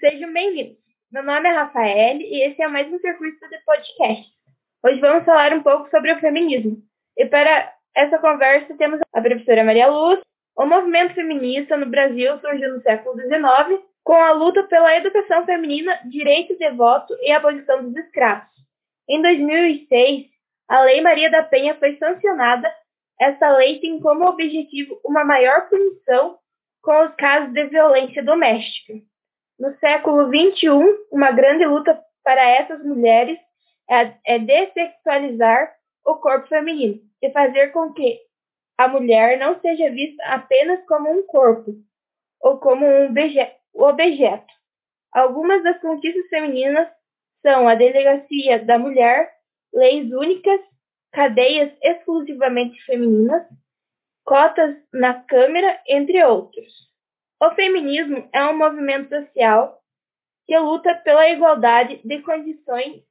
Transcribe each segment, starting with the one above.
Sejam bem-vindos. Meu nome é Rafael e esse é mais um circuito de podcast. Hoje vamos falar um pouco sobre o feminismo. E para essa conversa temos a professora Maria Luz. O movimento feminista no Brasil surgiu no século XIX com a luta pela educação feminina, direito de voto e abolição dos escravos. Em 2006, a Lei Maria da Penha foi sancionada. Esta lei tem como objetivo uma maior punição com os casos de violência doméstica. No século XXI, uma grande luta para essas mulheres é, é dessexualizar o corpo feminino e fazer com que a mulher não seja vista apenas como um corpo ou como um objeto. Algumas das conquistas femininas são a delegacia da mulher, leis únicas, cadeias exclusivamente femininas, cotas na Câmara, entre outros. O feminismo é um movimento social que luta pela igualdade de condições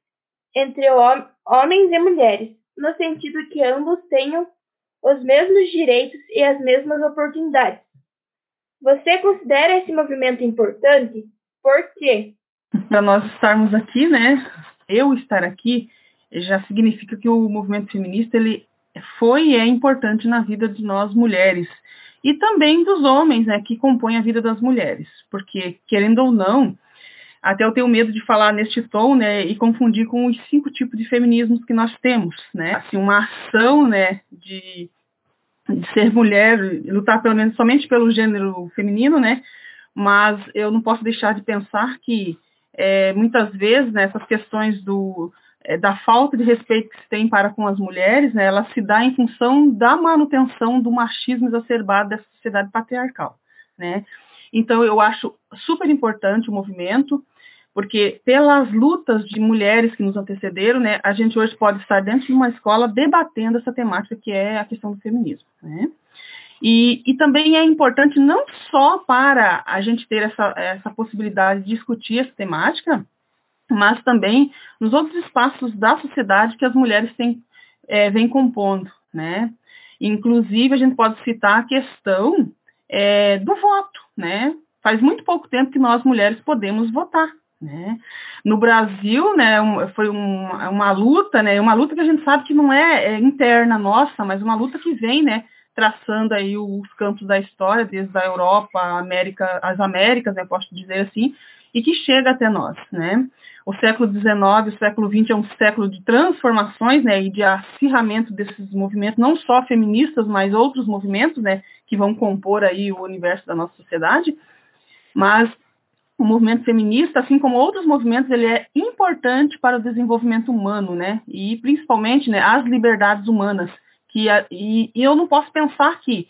entre homens e mulheres, no sentido que ambos tenham os mesmos direitos e as mesmas oportunidades. Você considera esse movimento importante? Por quê? Para nós estarmos aqui, né? Eu estar aqui já significa que o movimento feminista ele foi e é importante na vida de nós mulheres e também dos homens, né, que compõem a vida das mulheres, porque querendo ou não, até eu tenho medo de falar neste tom, né, e confundir com os cinco tipos de feminismos que nós temos, né, assim, uma ação, né, de, de ser mulher, lutar pelo menos somente pelo gênero feminino, né, mas eu não posso deixar de pensar que é, muitas vezes né, essas questões do é, da falta de respeito que se tem para com as mulheres, né, ela se dá em função da manutenção do machismo exacerbado dessa sociedade patriarcal. Né? Então, eu acho super importante o movimento, porque pelas lutas de mulheres que nos antecederam, né, a gente hoje pode estar dentro de uma escola debatendo essa temática que é a questão do feminismo. Né? E, e, também é importante não só para a gente ter essa, essa possibilidade de discutir essa temática, mas também nos outros espaços da sociedade que as mulheres têm, é, vêm compondo, né? Inclusive, a gente pode citar a questão é, do voto, né? Faz muito pouco tempo que nós, mulheres, podemos votar, né? No Brasil, né, foi um, uma luta, né, uma luta que a gente sabe que não é, é, interna nossa, mas uma luta que vem, né, traçando aí os campos da história, desde a Europa, a América, as Américas, né, posso dizer assim, e que chega até nós, né? O século XIX, o século XX é um século de transformações, né, e de acirramento desses movimentos, não só feministas, mas outros movimentos, né, que vão compor aí o universo da nossa sociedade. Mas o movimento feminista, assim como outros movimentos, ele é importante para o desenvolvimento humano, né, e principalmente, né, as liberdades humanas. Que, e, e eu não posso pensar que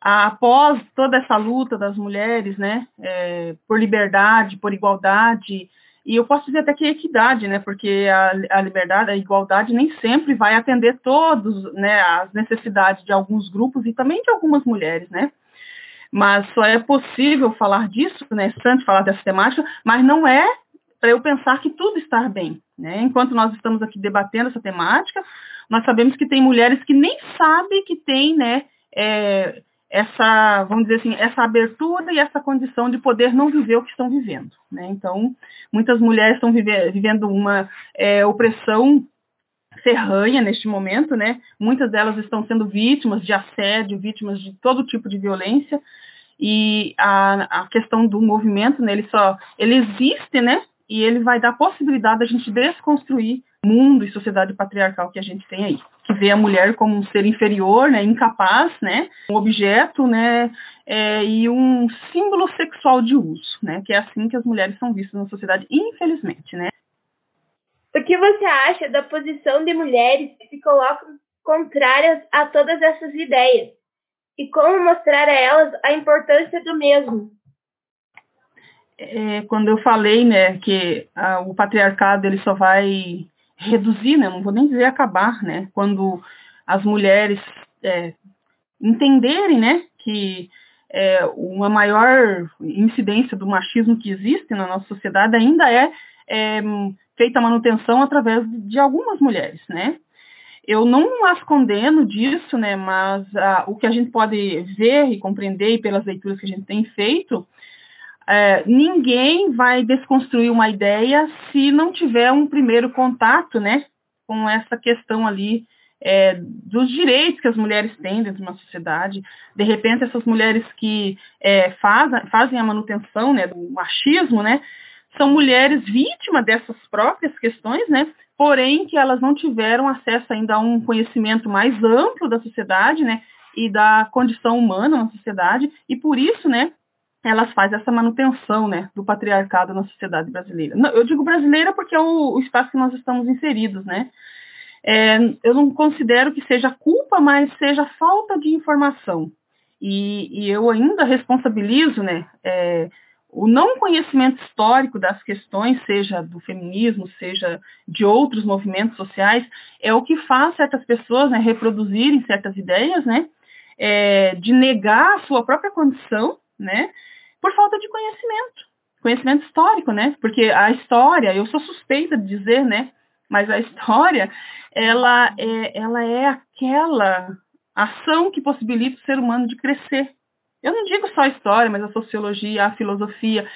após toda essa luta das mulheres, né, é, por liberdade, por igualdade, e eu posso dizer até que equidade, né, porque a, a, liberdade, a igualdade nem sempre vai atender todos, né, as necessidades de alguns grupos e também de algumas mulheres, né, mas só é possível falar disso, né, tanto falar dessa temática, mas não é para eu pensar que tudo está bem, né, enquanto nós estamos aqui debatendo essa temática, nós sabemos que tem mulheres que nem sabem que tem, né, é, essa, vamos dizer assim, essa abertura e essa condição de poder não viver o que estão vivendo. Né? Então, muitas mulheres estão vive, vivendo uma é, opressão ferranha neste momento, né? Muitas delas estão sendo vítimas de assédio, vítimas de todo tipo de violência. E a, a questão do movimento, né, ele só ele existe, né? E ele vai dar possibilidade da gente desconstruir mundo e sociedade patriarcal que a gente tem aí, que vê a mulher como um ser inferior, né, incapaz, né, um objeto, né, é, e um símbolo sexual de uso, né, que é assim que as mulheres são vistas na sociedade, infelizmente, né. O que você acha da posição de mulheres que se colocam contrárias a todas essas ideias? E como mostrar a elas a importância do mesmo? É, quando eu falei, né, que a, o patriarcado ele só vai reduzir, né, não vou nem dizer acabar, né, quando as mulheres é, entenderem, né, que é, uma maior incidência do machismo que existe na nossa sociedade ainda é, é feita a manutenção através de algumas mulheres, né. Eu não as condeno disso, né, mas o que a gente pode ver e compreender pelas leituras que a gente tem feito, é, ninguém vai desconstruir uma ideia se não tiver um primeiro contato, né, com essa questão ali é, dos direitos que as mulheres têm dentro de uma sociedade. De repente, essas mulheres que é, fazem, fazem a manutenção né, do machismo, né, são mulheres vítimas dessas próprias questões, né, porém que elas não tiveram acesso ainda a um conhecimento mais amplo da sociedade, né, e da condição humana na sociedade, e por isso, né, elas fazem essa manutenção, né, do patriarcado na sociedade brasileira. Eu digo brasileira porque é o, o espaço que nós estamos inseridos, né, é, eu não considero que seja culpa, mas seja falta de informação. E, e eu ainda responsabilizo né, é, o não conhecimento histórico das questões, seja do feminismo, seja de outros movimentos sociais, é o que faz certas pessoas né, reproduzirem certas ideias, né, é, de negar a sua própria condição, né, por falta de conhecimento, conhecimento histórico, né, porque a história, eu sou suspeita de dizer, né, mas a história, ela é, ela é aquela ação que possibilita o ser humano de crescer. Eu não digo só a história, mas a sociologia, a filosofia,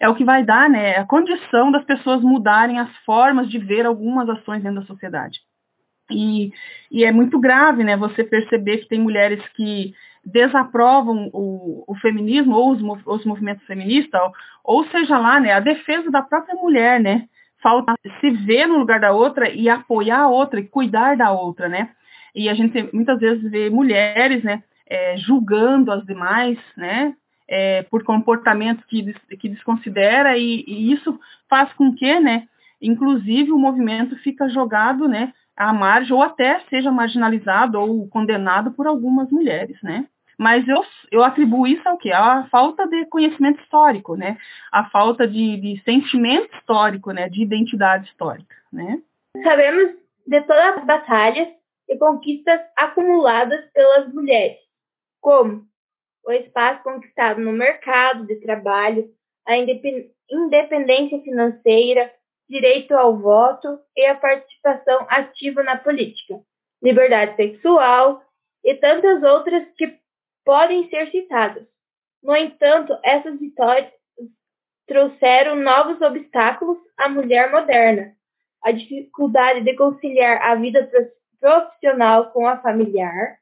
é o que vai dar, né, a condição das pessoas mudarem as formas de ver algumas ações dentro da sociedade. E, e é muito grave, né, você perceber que tem mulheres que desaprovam o, o feminismo ou os, os movimentos feministas, ou, ou seja lá, né, a defesa da própria mulher, né, falta se ver no lugar da outra e apoiar a outra e cuidar da outra, né? E a gente muitas vezes vê mulheres, né, é, julgando as demais, né, é, por comportamentos que, que desconsidera e, e, isso faz com que, né, inclusive o movimento fica jogado, né, à margem ou até seja marginalizado ou condenado por algumas mulheres, né? Mas eu, eu atribuo isso ao quê? A falta de conhecimento histórico, né? A falta de, de sentimento histórico, né? De identidade histórica, né? Sabemos de todas as batalhas e conquistas acumuladas pelas mulheres, como o espaço conquistado no mercado de trabalho, a independência financeira, direito ao voto e a participação ativa na política, liberdade sexual e tantas outras que podem ser citadas. No entanto, essas vitórias trouxeram novos obstáculos à mulher moderna. A dificuldade de conciliar a vida profissional com a familiar.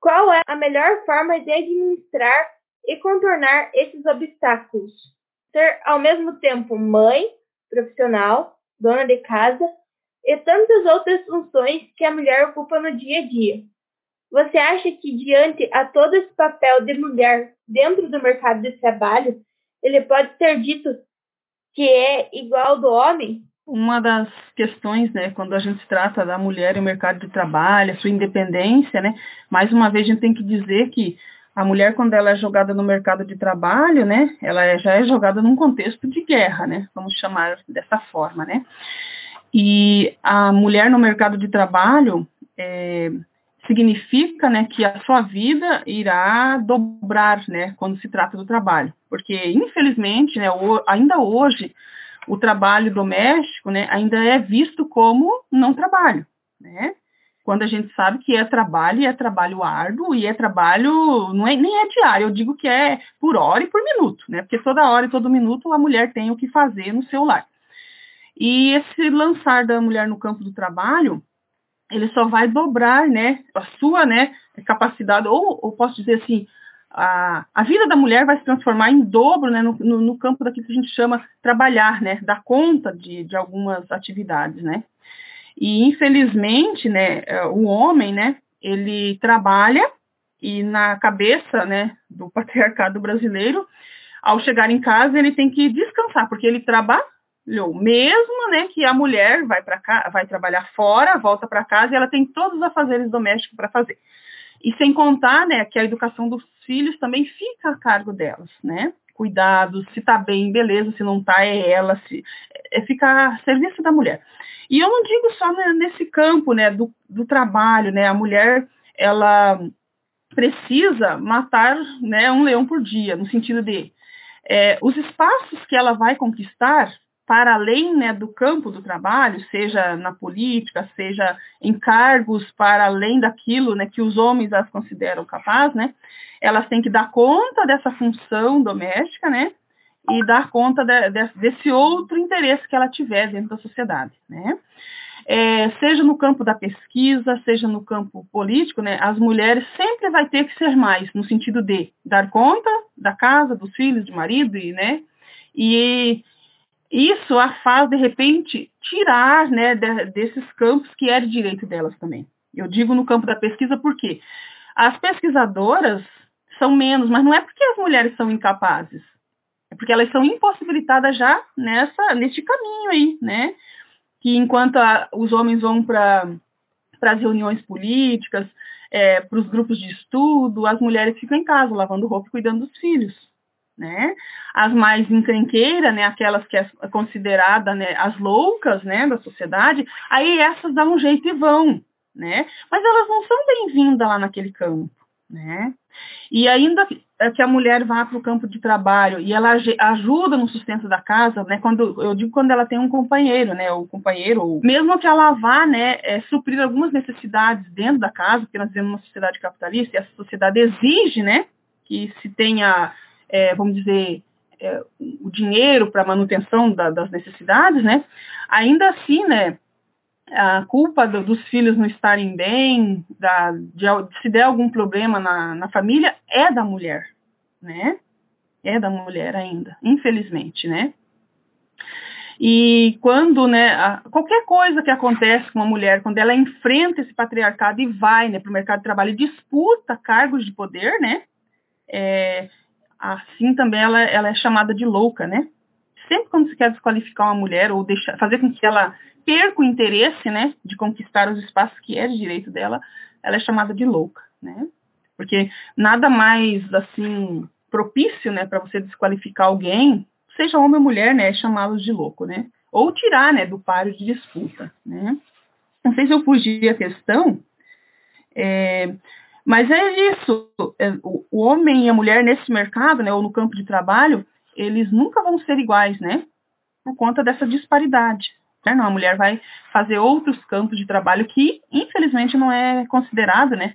Qual é a melhor forma de administrar e contornar esses obstáculos? Ser ao mesmo tempo mãe, profissional, dona de casa e tantas outras funções que a mulher ocupa no dia a dia. Você acha que, diante a todo esse papel de mulher dentro do mercado de trabalho, ele pode ser dito que é igual do homem? Uma das questões, né, quando a gente trata da mulher e o mercado de trabalho, a sua independência, né, mais uma vez a gente tem que dizer que a mulher, quando ela é jogada no mercado de trabalho, né, ela é, já é jogada num contexto de guerra, né, vamos chamar dessa forma, né. E a mulher no mercado de trabalho, é, significa né, que a sua vida irá dobrar né, quando se trata do trabalho. Porque, infelizmente, né, o, ainda hoje, o trabalho doméstico né, ainda é visto como não trabalho. Né? Quando a gente sabe que é trabalho, e é trabalho árduo, e é trabalho, não é, nem é diário, eu digo que é por hora e por minuto, né? porque toda hora e todo minuto a mulher tem o que fazer no seu lar. E esse lançar da mulher no campo do trabalho, ele só vai dobrar, né, a sua, né, capacidade, ou, ou posso dizer assim, a, a vida da mulher vai se transformar em dobro, né, no, no, no campo daquilo que a gente chama trabalhar, né, dar conta de, de algumas atividades, né. E, infelizmente, né, é, o homem, né, ele trabalha e na cabeça, né, do patriarcado brasileiro, ao chegar em casa, ele tem que descansar, porque ele trabalha, mesmo né, que a mulher vai para vai trabalhar fora, volta para casa e ela tem todos os afazeres domésticos para fazer. E sem contar, né, que a educação dos filhos também fica a cargo delas, né? Cuidados, se tá bem, beleza, se não tá, é ela, se é, fica a serviço da mulher. E eu não digo só nesse campo, né, do, do trabalho, né? A mulher, ela precisa matar, né, um leão por dia, no sentido de é, os espaços que ela vai conquistar para além né, do campo do trabalho, seja na política, seja em cargos para além daquilo né, que os homens as consideram capazes, né, elas têm que dar conta dessa função doméstica, né, e dar conta de, de, desse outro interesse que ela tiver dentro da sociedade, né. É, seja no campo da pesquisa, seja no campo político, né, as mulheres sempre vai ter que ser mais, no sentido de dar conta da casa, dos filhos, do marido, e, né, e isso a faz, de repente, tirar né, de, desses campos que é de direito delas também. Eu digo no campo da pesquisa porque as pesquisadoras são menos, mas não é porque as mulheres são incapazes, é porque elas são impossibilitadas já nessa, nesse caminho aí, né? Que enquanto a, os homens vão para as reuniões políticas, é, para os grupos de estudo, as mulheres ficam em casa, lavando roupa e cuidando dos filhos né? As mais encrenqueiras, né, aquelas que é considerada, né, as loucas, né, da sociedade, aí essas dão um jeito e vão, né? Mas elas não são bem-vindas lá naquele campo, né? E ainda que a mulher vá para o campo de trabalho e ela ajuda no sustento da casa, né? Quando eu digo quando ela tem um companheiro, né? O companheiro, mesmo que ela vá, né, é, suprir algumas necessidades dentro da casa, porque nós vivemos uma sociedade capitalista e essa sociedade exige, né, que se tenha é, vamos dizer, é, o dinheiro para manutenção da, das necessidades, né? Ainda assim, né? A culpa do, dos filhos não estarem bem, da, de, se der algum problema na, na família, é da mulher, né? É da mulher ainda, infelizmente, né? E quando, né, a, qualquer coisa que acontece com uma mulher, quando ela enfrenta esse patriarcado e vai, né, para o mercado de trabalho e disputa cargos de poder, né, é, assim também ela, ela é chamada de louca, né? Sempre quando se quer desqualificar uma mulher ou deixar, fazer com que ela perca o interesse, né, de conquistar os espaços que é de direito dela, ela é chamada de louca, né? Porque nada mais assim propício, né, para você desqualificar alguém, seja homem ou mulher, né, é chamá-los de louco, né? Ou tirar, né, do páreo de disputa, né? Não sei se eu fugi a questão, é, mas é isso, é, o homem e a mulher nesse mercado, né, ou no campo de trabalho, eles nunca vão ser iguais, né? Por conta dessa disparidade. Né? Não, a mulher vai fazer outros campos de trabalho que, infelizmente, não é considerado, né?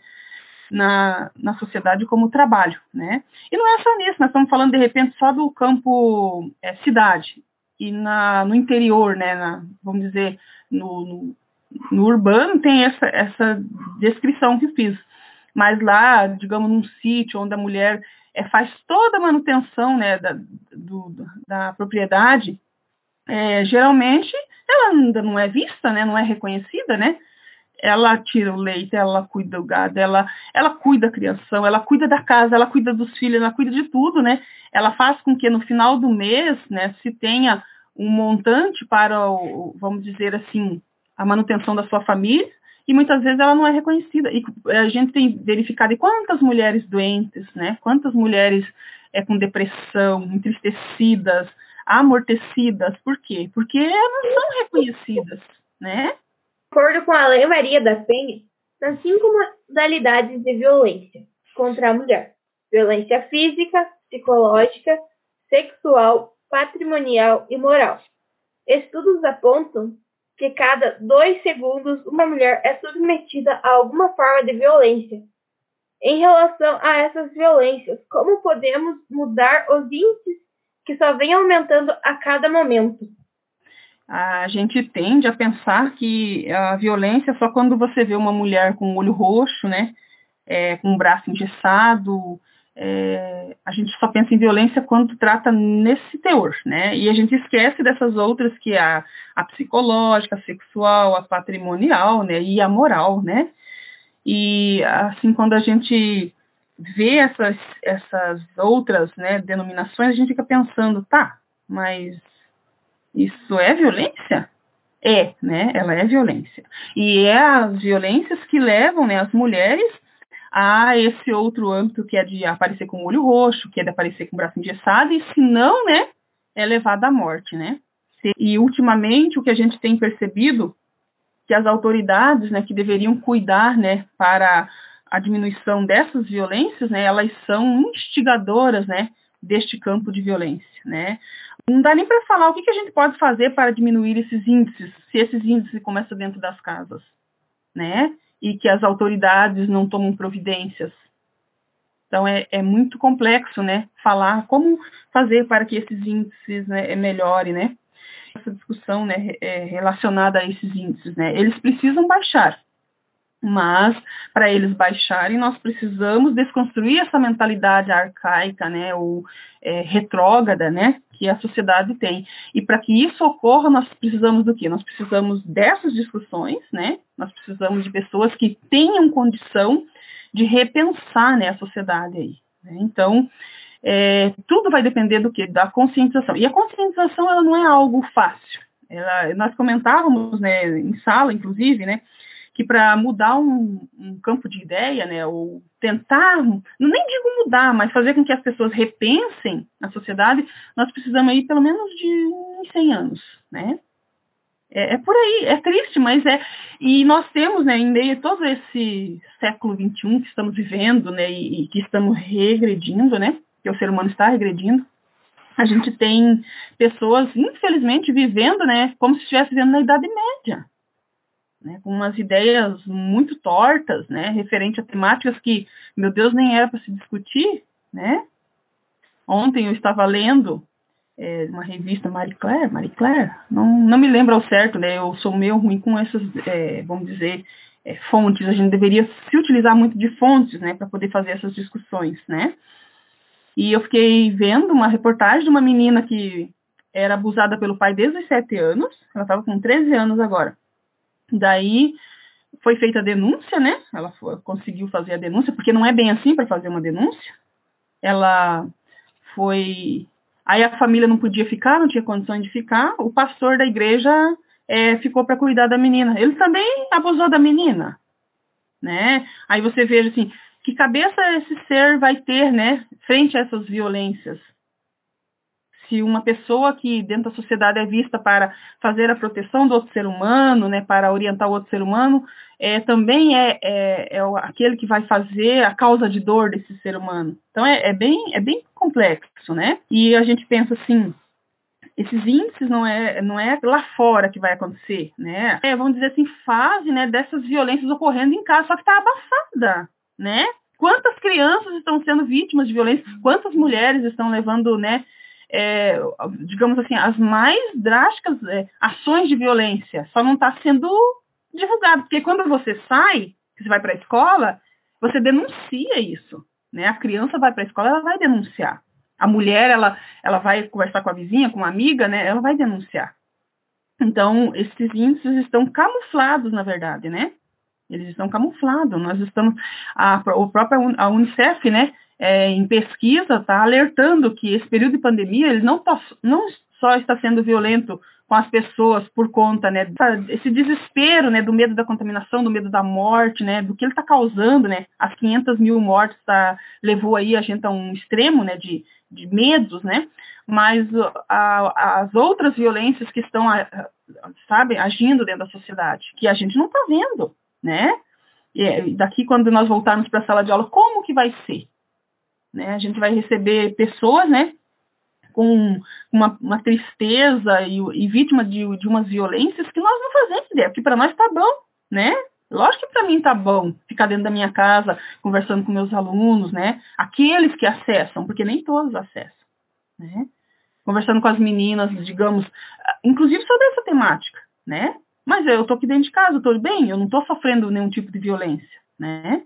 Na, na sociedade como trabalho, né? E não é só nisso, nós estamos falando de repente só do campo é, cidade e na, no interior, né? Na, vamos dizer, no, no, no urbano tem essa, essa descrição que fiz mas lá, digamos, num sítio onde a mulher é, faz toda a manutenção né, da, do, da propriedade, é, geralmente ela ainda não é vista, né, não é reconhecida, né? Ela tira o leite, ela cuida do gado, ela, ela cuida da criação, ela cuida da casa, ela cuida dos filhos, ela cuida de tudo, né? Ela faz com que no final do mês, né, se tenha um montante para, o, vamos dizer assim, a manutenção da sua família, e muitas vezes ela não é reconhecida. E a gente tem verificado quantas mulheres doentes, né? Quantas mulheres é, com depressão, entristecidas, amortecidas. Por quê? Porque elas não são reconhecidas, né? De acordo com a Lei Maria da Penha, são cinco modalidades de violência contra a mulher. Violência física, psicológica, sexual, patrimonial e moral. Estudos apontam que cada dois segundos uma mulher é submetida a alguma forma de violência. Em relação a essas violências, como podemos mudar os índices que só vêm aumentando a cada momento? A gente tende a pensar que a violência é só quando você vê uma mulher com o olho roxo, né, é, com o braço engessado, é, a gente só pensa em violência quando trata nesse teor, né? E a gente esquece dessas outras que é a, a psicológica, a sexual, a patrimonial, né? E a moral, né? E assim, quando a gente vê essas, essas outras né, denominações, a gente fica pensando, tá, mas isso é violência? É, né? Ela é violência. E é as violências que levam né, as mulheres a esse outro âmbito que é de aparecer com o olho roxo, que é de aparecer com o braço engessado, e se não, né, é levado à morte, né? E ultimamente o que a gente tem percebido que as autoridades, né, que deveriam cuidar, né, para a diminuição dessas violências, né, elas são instigadoras, né, deste campo de violência, né? Não dá nem para falar o que, que a gente pode fazer para diminuir esses índices, se esses índices começam dentro das casas, né? E que as autoridades não tomam providências. Então é, é muito complexo, né? Falar como fazer para que esses índices né, melhorem, né? Essa discussão né, é relacionada a esses índices, né? Eles precisam baixar mas, para eles baixarem, nós precisamos desconstruir essa mentalidade arcaica, né, ou é, retrógrada, né, que a sociedade tem. E para que isso ocorra, nós precisamos do quê? Nós precisamos dessas discussões, né, nós precisamos de pessoas que tenham condição de repensar, né, a sociedade aí. Né? Então, é, tudo vai depender do quê? Da conscientização. E a conscientização, ela não é algo fácil. Ela, nós comentávamos, né, em sala, inclusive, né, que para mudar um, um, campo de ideia, né, ou tentar, nem digo mudar, mas fazer com que as pessoas repensem a sociedade, nós precisamos aí pelo menos de 100 anos, né? É, é, por aí, é triste, mas é. E nós temos, né, em meio a todo esse século XXI que estamos vivendo, né, e, e que estamos regredindo, né, que o ser humano está regredindo, a gente tem pessoas, infelizmente, vivendo, né, como se estivesse vivendo na Idade Média né, com umas ideias muito tortas, né, referente a temáticas que, meu Deus, nem era para se discutir, né? Ontem eu estava lendo é, uma revista Marie Claire, Marie Claire, não, não me lembro ao certo, né? Eu sou meio ruim com essas, é, vamos dizer, é, fontes. A gente deveria se utilizar muito de fontes, né, para poder fazer essas discussões, né? E eu fiquei vendo uma reportagem de uma menina que era abusada pelo pai desde os sete anos, ela estava com 13 anos agora. Daí foi feita a denúncia, né? Ela foi, conseguiu fazer a denúncia, porque não é bem assim para fazer uma denúncia. Ela foi. Aí a família não podia ficar, não tinha condições de ficar. O pastor da igreja é, ficou para cuidar da menina. Ele também abusou da menina, né? Aí você veja assim, que cabeça esse ser vai ter, né, frente a essas violências? Se uma pessoa que dentro da sociedade é vista para fazer a proteção do outro ser humano, né, para orientar o outro ser humano, é, também é, é, é aquele que vai fazer a causa de dor desse ser humano. Então é, é, bem, é bem complexo, né? E a gente pensa assim, esses índices não é, não é lá fora que vai acontecer, né? É, vamos dizer assim, fase né, dessas violências ocorrendo em casa, só que está abafada, né? Quantas crianças estão sendo vítimas de violência? Quantas mulheres estão levando, né, é, digamos assim, as mais drásticas é, ações de violência. Só não está sendo divulgado. Porque quando você sai, você vai para a escola, você denuncia isso. Né? A criança vai para a escola, ela vai denunciar. A mulher, ela, ela vai conversar com a vizinha, com uma amiga, né? ela vai denunciar. Então, esses índices estão camuflados, na verdade, né? Eles estão camuflados. Nós estamos, a, a própria a Unicef, né? É, em pesquisa está alertando que esse período de pandemia ele não, tá, não só está sendo violento com as pessoas por conta né, desse desespero né, do medo da contaminação, do medo da morte, né, do que ele está causando, né, as 500 mil mortes tá, levou aí a gente a um extremo né, de, de medos, né, mas a, as outras violências que estão, sabe, agindo dentro da sociedade, que a gente não está vendo, né, e daqui quando nós voltarmos para a sala de aula, como que vai ser? Né? A gente vai receber pessoas né, com uma, uma tristeza e, e vítima de, de umas violências que nós não fazemos ideia, porque para nós está bom, né? Lógico que para mim está bom ficar dentro da minha casa conversando com meus alunos, né? Aqueles que acessam, porque nem todos acessam, né? Conversando com as meninas, digamos, inclusive sobre essa temática, né? Mas eu estou aqui dentro de casa, estou bem, eu não estou sofrendo nenhum tipo de violência, né?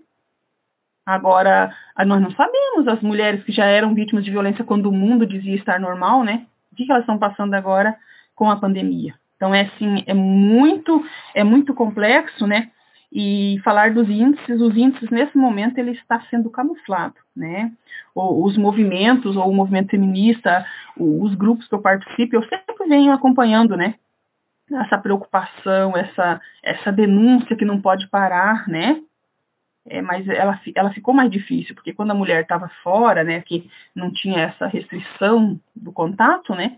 Agora, nós não sabemos as mulheres que já eram vítimas de violência quando o mundo dizia estar normal, né? O que, que elas estão passando agora com a pandemia? Então, é assim, é muito, é muito complexo, né? E falar dos índices, os índices nesse momento ele está sendo camuflado, né? os movimentos, ou o movimento feminista, os grupos que eu participo, eu sempre venho acompanhando, né? Essa preocupação, essa, essa denúncia que não pode parar, né? É, mas ela, ela ficou mais difícil, porque quando a mulher estava fora, né, que não tinha essa restrição do contato, né,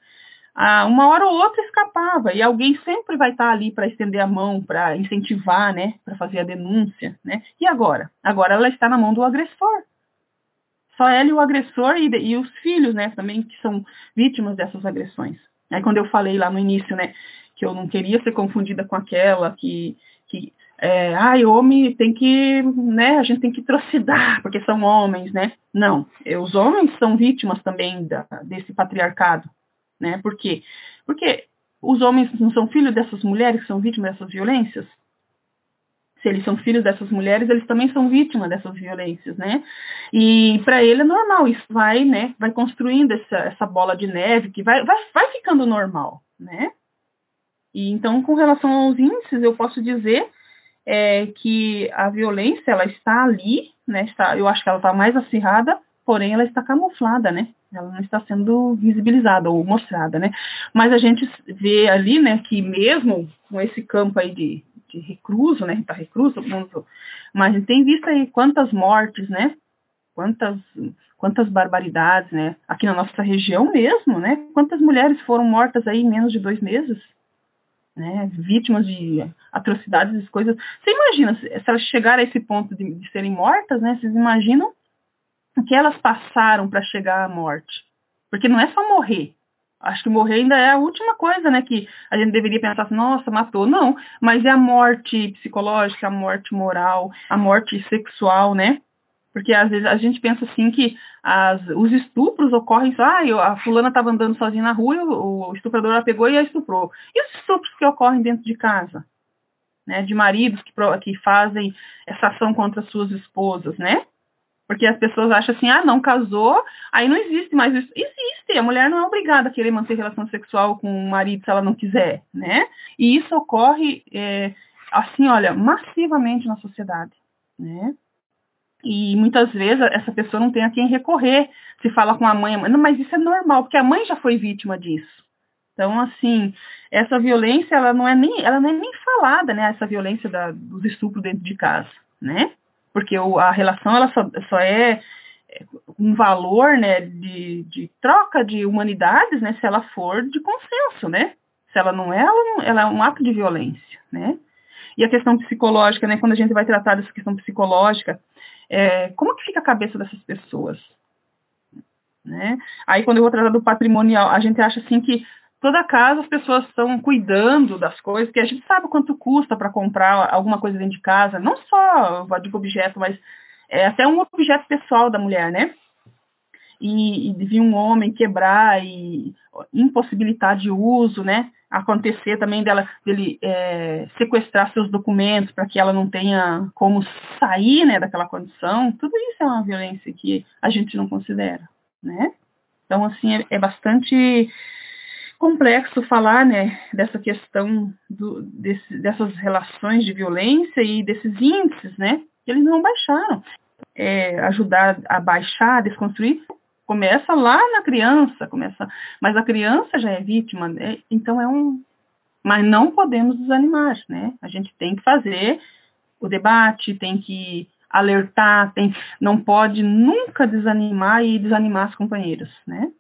a, uma hora ou outra escapava, e alguém sempre vai estar ali para estender a mão, para incentivar, né, para fazer a denúncia, né, e agora? Agora ela está na mão do agressor, Só ela e o agressor e, e os filhos, né, também que são vítimas dessas agressões. Aí quando eu falei lá no início, né, que eu não queria ser confundida com aquela que, que é, ai, homem tem que, né, a gente tem que atrocidar, porque são homens, né? Não, os homens são vítimas também da, desse patriarcado, né? Por quê? Porque os homens não são filhos dessas mulheres que são vítimas dessas violências? Se eles são filhos dessas mulheres, eles também são vítimas dessas violências, né? E para ele é normal, isso vai, né, vai construindo essa, essa bola de neve que vai, vai, vai ficando normal, né? E então, com relação aos índices, eu posso dizer é, que a violência ela está ali, né? Está, eu acho que ela está mais acirrada, porém ela está camuflada, né? Ela não está sendo visibilizada ou mostrada, né? Mas a gente vê ali, né, que mesmo com esse campo aí de, de recluso, né? Tá recluso, mas a gente tem visto aí quantas mortes, né? Quantas quantas barbaridades, né? Aqui na nossa região mesmo, né? Quantas mulheres foram mortas aí em menos de dois meses? Né, vítimas de atrocidades coisas. Você imagina, se, elas chegarem a esse ponto de, de, serem mortas, né, vocês imaginam o que elas passaram para chegar à morte? Porque não é só morrer. Acho que morrer ainda é a última coisa, né, que a gente deveria pensar assim, nossa, matou. Não, mas é a morte psicológica, a morte moral, a morte sexual, né? Porque às vezes a gente pensa assim que as, os estupros ocorrem só, ah, a fulana estava andando sozinha na rua, o, o estuprador a pegou e a estuprou. E os estupros que ocorrem dentro de casa? Né, de maridos que, que fazem essa ação contra suas esposas, né? Porque as pessoas acham assim, ah, não casou, aí não existe mais isso. Existe, a mulher não é obrigada a querer manter relação sexual com o marido se ela não quiser, né? E isso ocorre, é, assim, olha, massivamente na sociedade, né? E muitas vezes essa pessoa não tem a quem recorrer. Se fala com a mãe, não, mas isso é normal, porque a mãe já foi vítima disso. Então, assim, essa violência, ela não é nem, ela não é nem falada, né? Essa violência da, dos estupros dentro de casa, né? Porque o, a relação, ela só, só é, é um valor, né, de, de troca de humanidades, né, se ela for de consenso, né? Se ela não é, ela, não, ela é um ato de violência, né? E a questão psicológica, né, quando a gente vai tratar dessa questão psicológica, é, como que fica a cabeça dessas pessoas? Né? Aí quando eu vou tratar do patrimonial, a gente acha assim que toda casa as pessoas estão cuidando das coisas, que a gente sabe quanto custa para comprar alguma coisa dentro de casa, não só, eu digo objeto, mas é até um objeto pessoal da mulher, né? E, e vir um homem quebrar e impossibilitar de uso, né? acontecer também dela dele é, sequestrar seus documentos para que ela não tenha como sair né, daquela condição, tudo isso é uma violência que a gente não considera, né? Então, assim, é, é bastante complexo falar, né, dessa questão do, desse, dessas relações de violência e desses índices, né, que eles não baixaram. É, ajudar a baixar, a desconstruir, começa lá na criança, começa, mas a criança já é vítima, né? então é um, mas não podemos desanimar, né? A gente tem que fazer o debate, tem que alertar, tem, não pode nunca desanimar e desanimar as companheiras, né?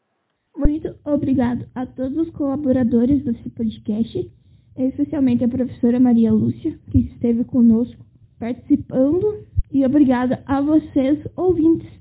Muito obrigado a todos os colaboradores desse podcast, especialmente a professora Maria Lúcia, que esteve conosco participando, e obrigada a vocês, ouvintes.